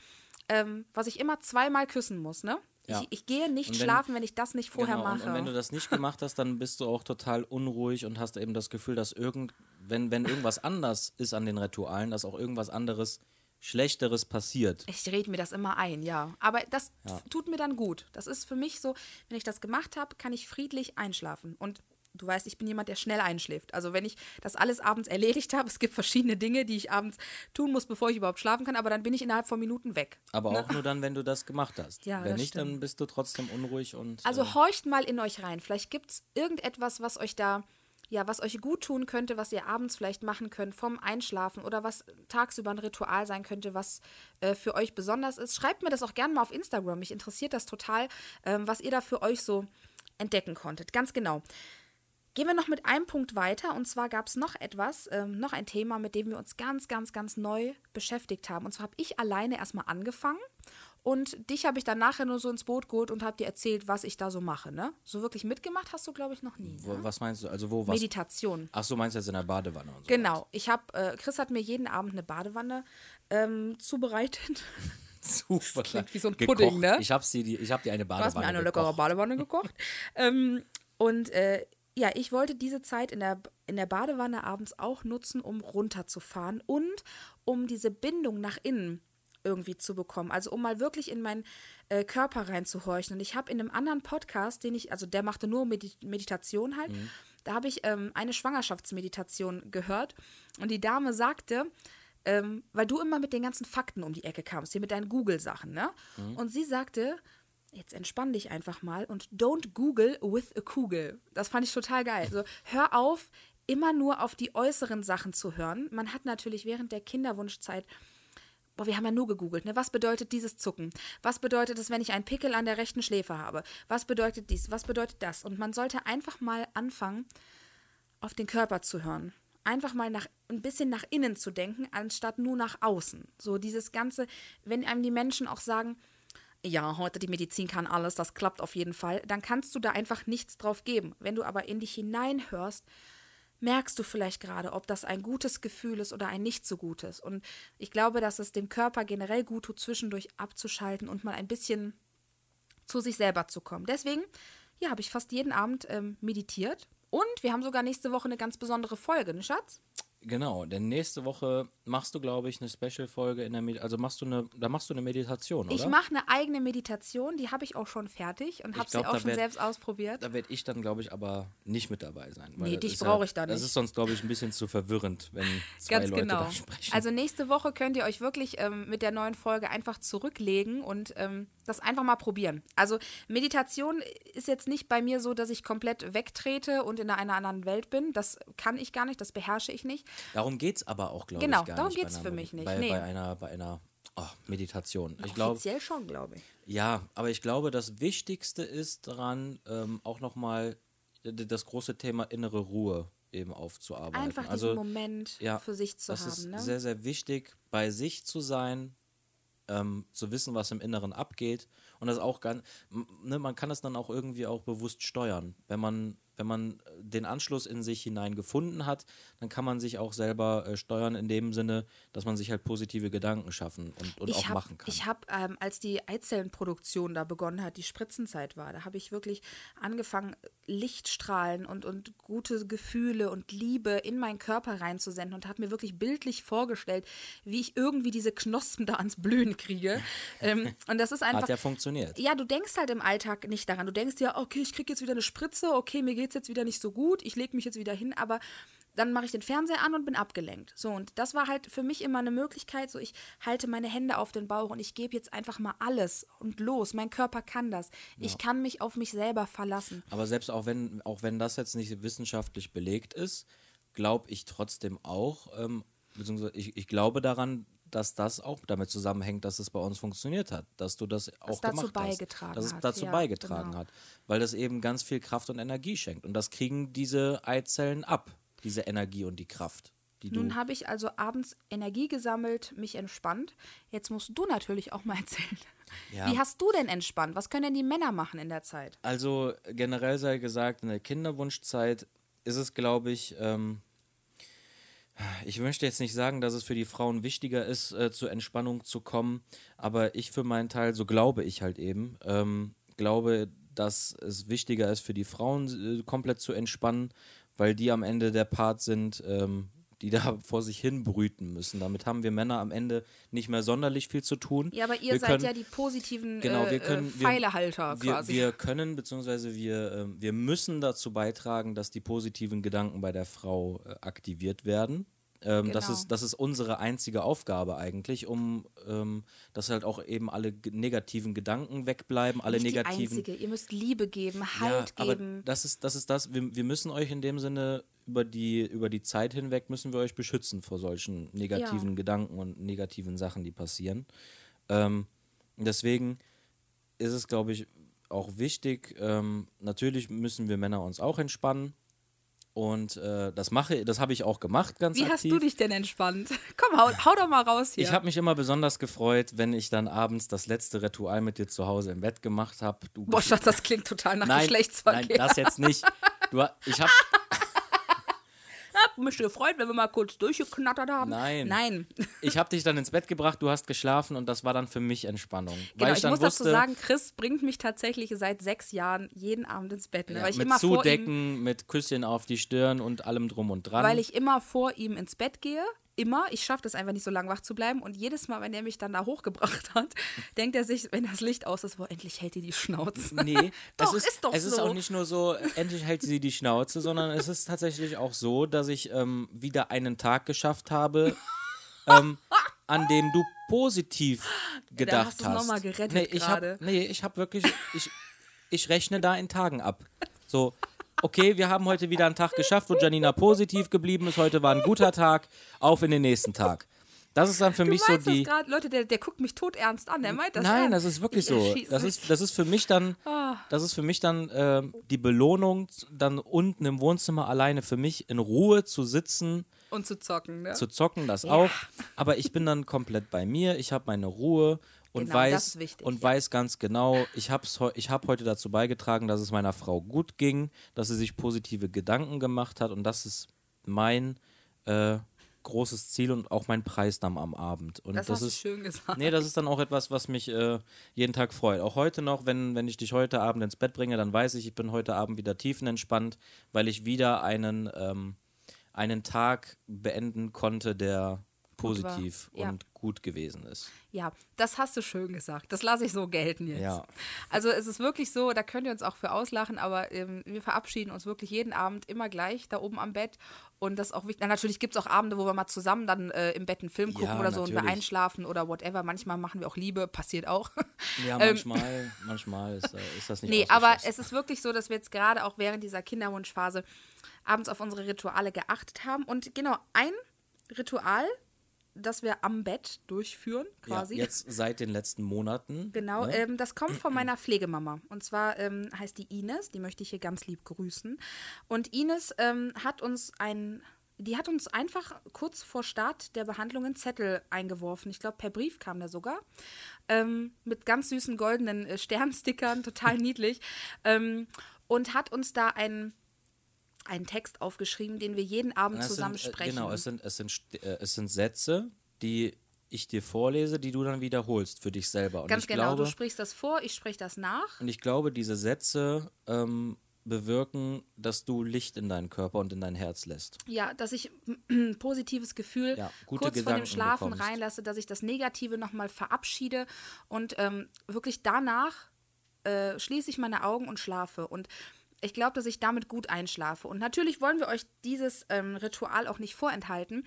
ähm, was ich immer zweimal küssen muss, ne? Ja. Ich, ich gehe nicht Und wenn- schlafen, wenn ich das nicht vorher genau, und- mache. Und wenn du das nicht gemacht hast, dann bist du auch total unruhig und hast eben das Gefühl, dass irgend, wenn, wenn irgendwas anders ist an den Ritualen, dass auch irgendwas anderes, Schlechteres passiert. ich rede mir das immer ein, ja. Aber das tut mir dann gut. Das ist für mich so, wenn ich das gemacht habe, kann ich friedlich einschlafen. Und du weißt, ich bin jemand, der schnell einschläft. Also wenn ich das alles abends erledigt habe, [LAUGHS] es gibt verschiedene Dinge, die ich abends tun muss, bevor ich überhaupt schlafen kann, aber dann bin ich innerhalb von Minuten weg. Aber auch nur dann, wenn du das gemacht hast. Ja, wenn nicht, dann stimmt. bist du trotzdem unruhig und. Also äh, horcht mal in euch rein. Vielleicht gibt es irgendetwas, was euch da, ja, was euch gut tun könnte, was ihr abends vielleicht machen könnt vom Einschlafen oder was tagsüber ein Ritual sein könnte, was äh, für euch besonders ist. Schreibt mir das auch gerne mal auf Instagram. Mich interessiert das total, ähm, was ihr da für euch so entdecken konntet. Ganz genau. Gehen wir noch mit einem Punkt weiter und zwar gab es noch etwas, ähm, noch ein Thema, mit dem wir uns ganz, ganz, ganz neu beschäftigt haben. Und zwar habe ich alleine erstmal angefangen und dich habe ich dann nachher nur so ins Boot geholt und habe dir erzählt, was ich da so mache. Ne? So wirklich mitgemacht hast du, glaube ich, noch nie. wo, Ne? was meinst du? Also, wo was? Meditation. Ach so, meinst du jetzt in der Badewanne und so? Genau. Ich habe, äh, Chris hat mir jeden Abend eine Badewanne ähm, zubereitet. [LAUGHS] Super. klingt wie so ein Gekocht. Pudding, ne? Ich habe hab dir eine Du hast Badewanne mir eine leckere gekocht. Badewanne gekocht. ähm, und äh, ja, ich wollte diese Zeit in der, in der Badewanne abends auch nutzen, um runterzufahren und um diese Bindung nach innen irgendwie zu bekommen. Also um mal wirklich in meinen äh, Körper reinzuhorchen. Und ich habe in einem anderen Podcast, den ich, also der machte nur Medi Meditation halt, da habe ich ähm, eine Schwangerschaftsmeditation gehört. Und die Dame sagte, ähm, weil du immer mit den ganzen Fakten um die Ecke kamst, hier mit deinen Google-Sachen, ne? Und sie sagte, jetzt entspann dich einfach mal und don't Google with a Kugel. Das fand ich total geil. Also hör auf, immer nur auf die äußeren Sachen zu hören. Man hat natürlich während der Kinderwunschzeit Boah, wir haben ja nur gegoogelt, ne? Was bedeutet dieses Zucken? Was bedeutet es, wenn ich einen Pickel an der rechten Schläfe habe? Was bedeutet dies? Was bedeutet das? Und man sollte einfach mal anfangen, auf den Körper zu hören. Einfach mal nach, ein bisschen nach innen zu denken, anstatt nur nach außen. So dieses Ganze, wenn einem die Menschen auch sagen, ja, heute die Medizin kann alles, das klappt auf jeden Fall, dann kannst du da einfach nichts drauf geben. Wenn du aber in dich hineinhörst, merkst du vielleicht gerade, ob das ein gutes Gefühl ist oder ein nicht so gutes. Und ich glaube, dass es dem Körper generell gut tut, zwischendurch abzuschalten und mal ein bisschen zu sich selber zu kommen. Deswegen, ja, habe ich fast jeden Abend ähm, meditiert. Und wir haben sogar nächste Woche eine ganz besondere Folge, ne Schatz? Genau, denn nächste Woche machst du, glaube ich, eine Special-Folge in der Med also machst du eine, da machst du eine Meditation, oder? Ich mache eine eigene Meditation, die habe ich auch schon fertig und habe sie auch schon werd- selbst ausprobiert. Da werde ich dann, glaube ich, aber nicht mit dabei sein. weil Nee, das dich ist ja- brauche ich da Das nicht. ist sonst, glaube ich, ein bisschen zu verwirrend, wenn zwei Ganz Leute genau. da sprechen. Also nächste Woche könnt ihr euch wirklich ähm, mit der neuen Folge einfach zurücklegen und ähm, das einfach mal probieren. Also Meditation ist jetzt nicht bei mir so, dass ich komplett wegtrete und in einer anderen Welt bin. Das kann ich gar nicht, das beherrsche ich nicht. Darum geht es aber auch, glaube Genau, ich, gar darum geht's einer- für mich nicht, Bei, nee. bei einer, bei einer oh, Meditation. Ich Offiziell schon, glaube ich. Ja, aber ich glaube, das Wichtigste ist daran, ähm, auch nochmal das große Thema innere Ruhe eben aufzuarbeiten. Einfach diesen also, Moment ja, für sich zu das haben. ist ne? sehr, sehr wichtig, bei sich zu sein, ähm, zu wissen, was im Inneren abgeht. Und das auch ganz, ne, man kann das dann auch irgendwie auch bewusst steuern. Wenn man, wenn man den Anschluss in sich hinein gefunden hat, dann kann man sich auch selber äh, steuern in dem Sinne, dass man sich halt positive Gedanken schaffen und, und auch hab, machen kann. Ich habe, ähm, als die Eizellenproduktion da begonnen hat, die Spritzenzeit war, da habe ich wirklich angefangen, Lichtstrahlen und, und gute Gefühle und Liebe in meinen Körper reinzusenden und habe mir wirklich bildlich vorgestellt, wie ich irgendwie diese Knospen da ans Blühen kriege. [LAUGHS] ähm, und das ist einfach. Hat ja funktioniert. Ja, du denkst halt im Alltag nicht daran. Du denkst ja, okay, ich kriege jetzt wieder eine Spritze, okay, mir geht es jetzt wieder nicht so gut, ich lege mich jetzt wieder hin, aber dann mache ich den Fernseher an und bin abgelenkt. So, und das war halt für mich immer eine Möglichkeit, so ich halte meine Hände auf den Bauch und ich gebe jetzt einfach mal alles und los. Mein Körper kann das. Ich kann mich auf mich selber verlassen. Aber selbst auch wenn, auch wenn das jetzt nicht wissenschaftlich belegt ist, glaube ich trotzdem auch, ähm, beziehungsweise ich, ich glaube daran, dass das auch damit zusammenhängt, dass es bei uns funktioniert hat, dass du das auch dazu gemacht beigetragen hast, dass es dazu ja, beigetragen genau. hat, weil das eben ganz viel Kraft und Energie schenkt und das kriegen diese Eizellen ab, diese Energie und die Kraft, die Nun habe ich also abends Energie gesammelt, mich entspannt. Jetzt musst du natürlich auch mal [LAUGHS] erzählen. Ja. Wie hast du denn entspannt? Was können denn die Männer machen in der Zeit? Also generell sei gesagt, in der Kinderwunschzeit ist es, glaube ich, ähm, ich möchte jetzt nicht sagen, dass es für die Frauen wichtiger ist, äh, zur Entspannung zu kommen, aber ich für meinen Teil, so glaube ich halt eben, ähm, glaube, dass es wichtiger ist für die Frauen äh, komplett zu entspannen, weil die am Ende der Part sind, ähm, die da [LAUGHS] vor sich hin brüten müssen. Damit haben wir Männer am Ende nicht mehr sonderlich viel zu tun. Ja, aber ihr Wir seid können- ja die positiven Genau, äh, wir können. äh, Pfeilehalter wir, quasi. Wir können, beziehungsweise wir, ähm, wir müssen dazu beitragen, dass die positiven Gedanken bei der Frau äh, aktiviert werden. Ähm, das, Genau. ist, das ist unsere einzige Aufgabe eigentlich, um ähm, dass halt auch eben alle negativen Gedanken wegbleiben, alle Nicht die negativen. einzige. Ihr müsst Liebe geben, Halt aber geben. das ist das. Ist das. Wir, wir müssen euch in dem Sinne über die, über die Zeit hinweg müssen wir euch beschützen vor solchen negativen Ja. Gedanken und negativen Sachen, die passieren. Ähm, deswegen ist es, glaube ich, auch wichtig. Ähm, natürlich müssen wir Männer uns auch entspannen. Und äh, das mache, das habe ich auch gemacht, ganz Wie aktiv. hast du dich denn entspannt? [LAUGHS] Komm, hau, hau doch mal raus hier. Ich habe mich immer besonders gefreut, wenn ich dann abends das letzte Ritual mit dir zu Hause im Bett gemacht habe. Boah, Schatz, das klingt total nach nein, Geschlechtsverkehr. nein, das jetzt nicht. Du, ich habe hab [LAUGHS] mich gefreut, wenn wir mal kurz durchgeknattert haben. Nein. Nein. [LAUGHS] ich hab dich dann ins Bett gebracht, du hast geschlafen und das war dann für mich Entspannung. Genau, weil ich, ich dann muss wusste, dazu sagen, Chris bringt mich tatsächlich seit sechs Jahren jeden Abend ins Bett. Ne? ja, weil, ich mit immer vor ihm, Zudecken, mit Küsschen auf die Stirn und allem drum und dran. weil ich immer vor ihm ins Bett gehe. Immer. Ich schaffe das einfach nicht so lange wach zu bleiben. Und jedes Mal, wenn er mich dann da hochgebracht hat, [LAUGHS] denkt er sich, wenn das Licht aus ist, boah, endlich hält die die Schnauze. Nee, [LAUGHS] Doch, es ist, ist doch es ist so. auch nicht nur so, endlich hält sie die Schnauze, sondern es ist tatsächlich auch so, dass ich ähm, wieder einen Tag geschafft habe, [LAUGHS] ähm, an dem du positiv gedacht hast du's hast. noch mal gerettet nee, ich hab, gerade. nee, ich habe wirklich, ich, ich rechne da in Tagen ab. So, okay, wir haben heute wieder einen Tag geschafft, wo Janina positiv geblieben ist. Heute war ein guter Tag. Auf in den nächsten Tag. Das ist dann für Du mich so die. gerade, Leute, der, der guckt mich todernst an. Der meint das Nein, ernst. das ist wirklich Ich so. Das ist, das ist für mich dann, Ah. das ist für mich dann ähm, die Belohnung, dann unten im Wohnzimmer alleine für mich in Ruhe zu sitzen, Und zu zocken, ne? zu zocken, das auch. Aber ich bin dann komplett bei mir. Ich habe meine Ruhe und Genau, weiß wichtig, und ja. weiß ganz genau, ich habe ich hab heute dazu beigetragen, dass es meiner Frau gut ging, dass sie sich positive Gedanken gemacht hat und das ist mein äh, großes Ziel und auch mein Preis dann am Abend. Und das, das, hast ist du schön gesagt. Nee, das ist dann auch etwas, was mich äh, jeden Tag freut. Auch heute noch, wenn, wenn ich dich heute Abend ins Bett bringe, dann weiß ich, ich bin heute Abend wieder tiefenentspannt, weil ich wieder einen, ähm, einen Tag beenden konnte, der Gut war, positiv ja. und gut gewesen ist. Ja, das hast du schön gesagt. Das lasse ich so gelten jetzt. Ja. Also es ist wirklich so, da könnt ihr uns auch für auslachen, aber ähm, wir verabschieden uns wirklich jeden Abend immer gleich da oben am Bett. Und das ist auch wichtig. Na, natürlich gibt es auch Abende, wo wir mal zusammen dann äh, im Bett einen Film gucken Ja, oder so und wir natürlich. einschlafen oder whatever. Manchmal machen wir auch Liebe, passiert auch. Ja, [LAUGHS] Ähm, manchmal, manchmal ist, äh, ist das nicht Nee, aber es ist wirklich so, dass wir jetzt gerade auch während dieser Kinderwunschphase abends auf unsere Rituale geachtet haben. Und genau, ein Ritual, das wir am Bett durchführen, quasi. Ja, jetzt seit den letzten Monaten. Genau, ne? ähm, das kommt von meiner Pflegemama. Und zwar ähm, heißt die Ines, die möchte ich hier ganz lieb grüßen. Und Ines ähm, hat uns ein, die hat uns einfach kurz vor Start der Behandlung einen Zettel eingeworfen. Ich glaube, per Brief kam der sogar. Ähm, mit ganz süßen goldenen äh, Sternstickern, total [LAUGHS] niedlich. Ähm, und hat uns da einen, einen Text aufgeschrieben, den wir jeden Abend zusammen sind, äh, sprechen. Genau, es sind, es, sind, äh, es sind Sätze, die ich dir vorlese, die du dann wiederholst für dich selber. Und Ganz genau, glaube, du sprichst das vor, ich spreche das nach. Und ich glaube, diese Sätze ähm, bewirken, dass du Licht in deinen Körper und in dein Herz lässt. Ja, dass ich ein [CLEARS THROAT] positives Gefühl Ja, kurz vor dem Gedanken Schlafen bekommst. reinlasse, dass ich das Negative nochmal verabschiede und ähm, wirklich danach äh, schließe ich meine Augen und schlafe. Und ich glaube, dass ich damit gut einschlafe. Und natürlich wollen wir euch dieses ähm, Ritual auch nicht vorenthalten.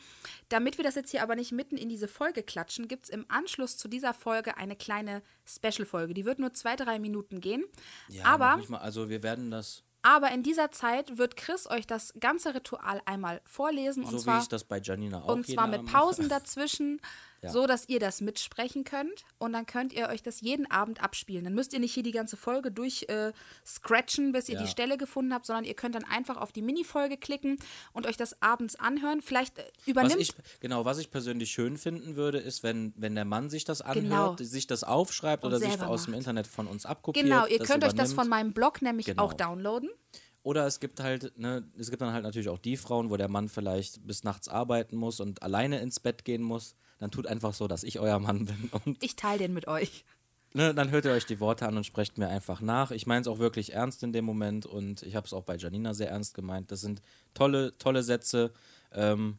Damit wir das jetzt hier aber nicht mitten in diese Folge klatschen, gibt es im Anschluss zu dieser Folge eine kleine Special-Folge. Die wird nur zwei, drei Minuten gehen. Ja, aber mal, also wir werden das, aber in dieser Zeit wird Chris euch das ganze Ritual einmal vorlesen. und so zwar wie ich das bei Janina auch und zwar mit Pausen dazwischen, Ja. so dass ihr das mitsprechen könnt. Und dann könnt ihr euch das jeden Abend abspielen. Dann müsst ihr nicht hier die ganze Folge durch äh, scratchen, bis ihr Ja. die Stelle gefunden habt, sondern ihr könnt dann einfach auf die Minifolge klicken und euch das abends anhören. Vielleicht äh, Was übernimmt. ich, genau, was ich persönlich schön finden würde, ist, wenn, wenn der Mann sich das anhört, Genau. sich das aufschreibt Und oder sich aus dem macht. Internet von uns abkopiert. genau, ihr könnt euch das übernimmt. von meinem Blog nämlich Genau. auch downloaden. Oder es gibt halt, ne, es gibt dann halt natürlich auch die Frauen, wo der Mann vielleicht bis nachts arbeiten muss und alleine ins Bett gehen muss. Dann tut einfach so, dass ich euer Mann bin und Ich teile den mit euch. ne, dann hört ihr euch die Worte an und sprecht mir einfach nach. Ich meine es auch wirklich ernst in dem Moment und ich habe es auch bei Janina sehr ernst gemeint. Das sind tolle, tolle Sätze. Ähm,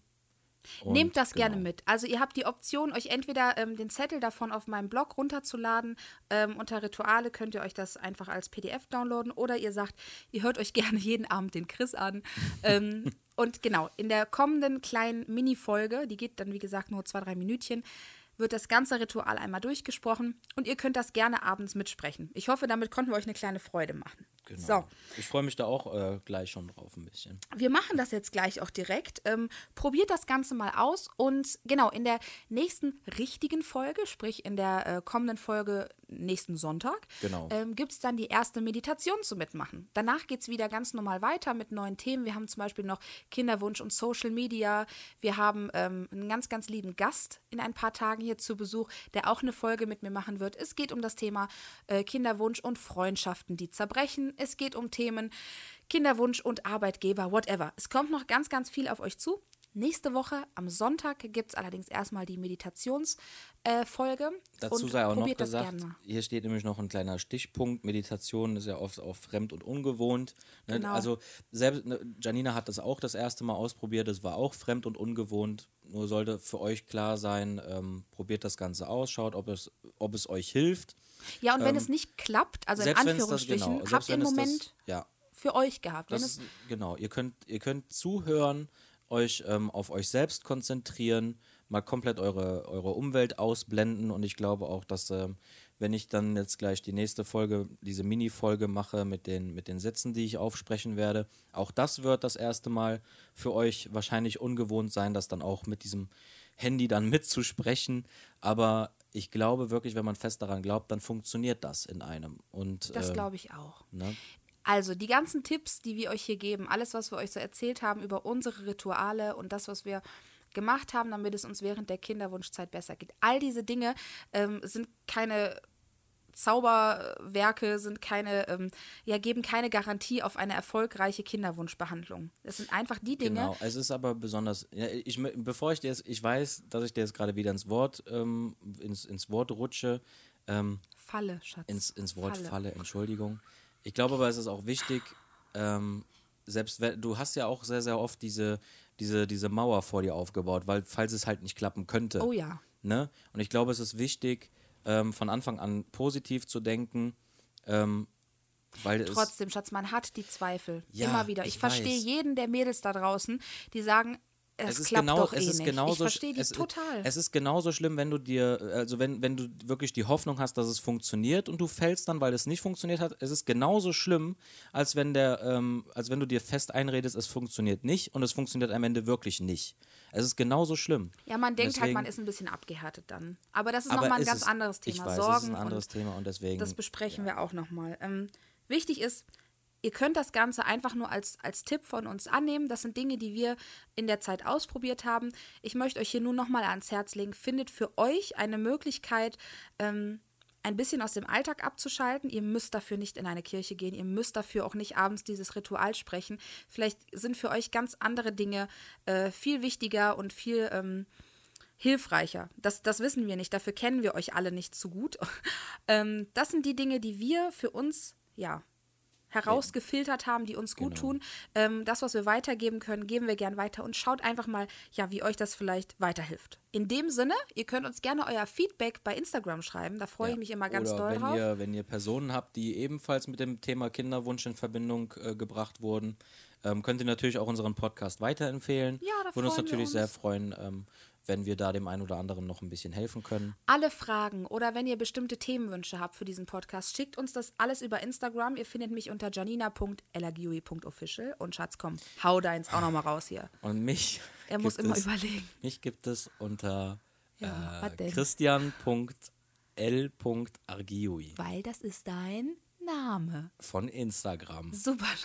und Nehmt das genau. gerne mit. Also ihr habt die Option, euch entweder ähm, den Zettel davon auf meinem Blog runterzuladen. Ähm, unter Rituale könnt ihr euch das einfach als PDF downloaden. Oder ihr sagt, ihr hört euch [LAUGHS] gerne jeden Abend den Chris an. ähm, [LAUGHS] und genau, in der kommenden kleinen Mini-Folge, die geht dann wie gesagt nur zwei, drei Minütchen, wird das ganze Ritual einmal durchgesprochen. Und ihr könnt das gerne abends mitsprechen. Ich hoffe, damit konnten wir euch eine kleine Freude machen. Genau. So. Ich freue mich da auch äh, gleich schon drauf ein bisschen. Wir machen das jetzt gleich auch direkt. Ähm, probiert das Ganze mal aus und genau in der nächsten richtigen Folge, sprich in der äh, kommenden Folge nächsten Sonntag, Genau. ähm, gibt es dann die erste Meditation zu mitmachen. Danach geht es wieder ganz normal weiter mit neuen Themen. Wir haben zum Beispiel noch Kinderwunsch und Social Media. Wir haben ähm, einen ganz, ganz lieben Gast in ein paar Tagen hier zu Besuch, der auch eine Folge mit mir machen wird. Es geht um das Thema äh, Kinderwunsch und Freundschaften, die zerbrechen. Es geht um Themen Kinderwunsch und Arbeitgeber, whatever. Es kommt noch ganz, ganz viel auf euch zu. Nächste Woche am Sonntag gibt es allerdings erstmal die Meditationsfolge. Äh. Dazu sei auch noch das gesagt, hier steht nämlich noch ein kleiner Stichpunkt. Meditation ist ja oft auch fremd und ungewohnt. Ne? Genau. Also selbst ne, Janina hat das auch das erste Mal ausprobiert. Es war auch fremd und ungewohnt. Nur sollte für euch klar sein, ähm, probiert das Ganze aus, schaut, ob es, ob es euch hilft. Ja, und wenn ähm, es nicht klappt, also in wenn es das Anführungsstrichen, genau, habt ihr einen wenn Moment das, ja, für euch gehabt. Wenn Das genau, ihr könnt, ihr könnt zuhören, euch ähm, auf euch selbst konzentrieren, mal komplett eure, eure Umwelt ausblenden und ich glaube auch, dass ähm, wenn ich dann jetzt gleich die nächste Folge, diese Mini-Folge mache mit den, mit den Sätzen, die ich aufsprechen werde, auch das wird das erste Mal für euch wahrscheinlich ungewohnt sein, das dann auch mit diesem Handy dann [LAUGHS] mitzusprechen, aber ich glaube wirklich, wenn man fest daran glaubt, dann funktioniert das in einem. Und, das ähm, glaube ich auch. ne? Also die ganzen Tipps, die wir euch hier geben, alles, was wir euch so erzählt haben über unsere Rituale und das, was wir gemacht haben, damit es uns während der Kinderwunschzeit besser geht. All diese Dinge ähm, sind keine Zauberwerke, sind keine, ähm, ja, geben keine Garantie auf eine erfolgreiche Kinderwunschbehandlung. Das sind einfach die Dinge, Genau, es ist aber besonders, ja, ich, bevor ich dir jetzt, ich weiß, dass ich dir jetzt gerade wieder ins Wort, ähm, ins, ins Wort rutsche, ähm, Falle, Schatz. ins, ins Wort Falle. falle. Entschuldigung. Ich glaube aber, es ist auch wichtig, ähm, selbst wenn, du hast ja auch sehr, sehr oft diese diese, diese Mauer vor dir aufgebaut, weil falls es halt nicht klappen könnte. Oh ja. Ne? Und ich glaube, es ist wichtig, ähm, von Anfang an positiv zu denken, ähm, weil Trotzdem, Schatz, man hat die Zweifel. Ja, Immer wieder. Ich, ich verstehe jeden der Mädels da draußen, die sagen, es, es ist klappt genau, doch es eh ist nicht. genauso, ich verstehe die es, total. Es ist genauso schlimm, wenn du dir, also wenn, wenn du wirklich die Hoffnung hast, dass es funktioniert und du fällst dann, weil es nicht funktioniert hat. Es ist genauso schlimm, als wenn der, ähm, als wenn du dir fest einredest, es funktioniert nicht und es funktioniert am Ende wirklich nicht. Es ist genauso schlimm. ja, man denkt halt, Deswegen- man ist ein bisschen abgehärtet dann. Aber das ist nochmal ein ganz es- anderes ich Thema. weiß, Sorgen es ist ein anderes und Thema und deswegen. das besprechen wir auch nochmal. Ähm, wichtig ist, ihr könnt das Ganze einfach nur als, als Tipp von uns annehmen. Das sind Dinge, die wir in der Zeit ausprobiert haben. Ich möchte euch hier nur nochmal ans Herz legen, findet für euch eine Möglichkeit, ähm, ein bisschen aus dem Alltag abzuschalten. Ihr müsst dafür nicht in eine Kirche gehen. Ihr müsst dafür auch nicht abends dieses Ritual sprechen. Vielleicht sind für euch ganz andere Dinge äh, viel wichtiger und viel ähm, hilfreicher. Das, das wissen wir nicht. Dafür kennen wir euch alle nicht so gut. [LAUGHS] ähm, das sind die Dinge, die wir für uns, ja, herausgefiltert haben, die uns gut Genau. tun. Ähm, das, was wir weitergeben können, geben wir gern weiter und schaut einfach mal, ja, wie euch das vielleicht weiterhilft. In dem Sinne, ihr könnt uns gerne euer Feedback bei Instagram schreiben. Da freue ich Ja. mich immer ganz Oder doll wenn drauf. Ihr, wenn ihr Personen habt, die ebenfalls mit dem Thema Kinderwunsch in Verbindung äh, gebracht wurden, ähm, könnt ihr natürlich auch unseren Podcast weiterempfehlen. Ja, da Würde uns natürlich sehr uns. freuen, ähm, wenn wir da dem einen oder anderen noch ein bisschen helfen können. alle Fragen oder wenn ihr bestimmte Themenwünsche habt für diesen Podcast, schickt uns das alles über Instagram. Ihr findet mich unter janina.elagiui.official. Und Schatz, komm, hau deins auch nochmal raus hier. Und mich. Er muss immer es, überlegen. Mich gibt es unter Ja, äh, christian.l.argiui Weil das ist dein Name. von Instagram. Super. [LAUGHS]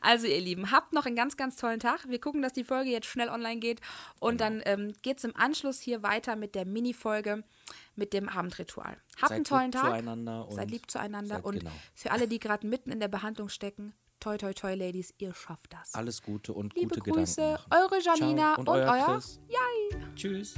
Also ihr Lieben, habt noch einen ganz, ganz tollen Tag. Wir gucken, dass die Folge jetzt schnell online geht. Und dann ähm, geht es im Anschluss hier weiter mit der Mini-Folge mit dem Abendritual. Habt Seid einen tollen Tag. zueinander Seid lieb zueinander. seid- und genau. für alle, die gerade mitten in der Behandlung stecken, toi, toi, toi, Ladies, ihr schafft das. Alles Gute und Liebe gute Grüße, Gedanken machen. eure Janina Ciao. und, und euer euer. Jai. Tschüss.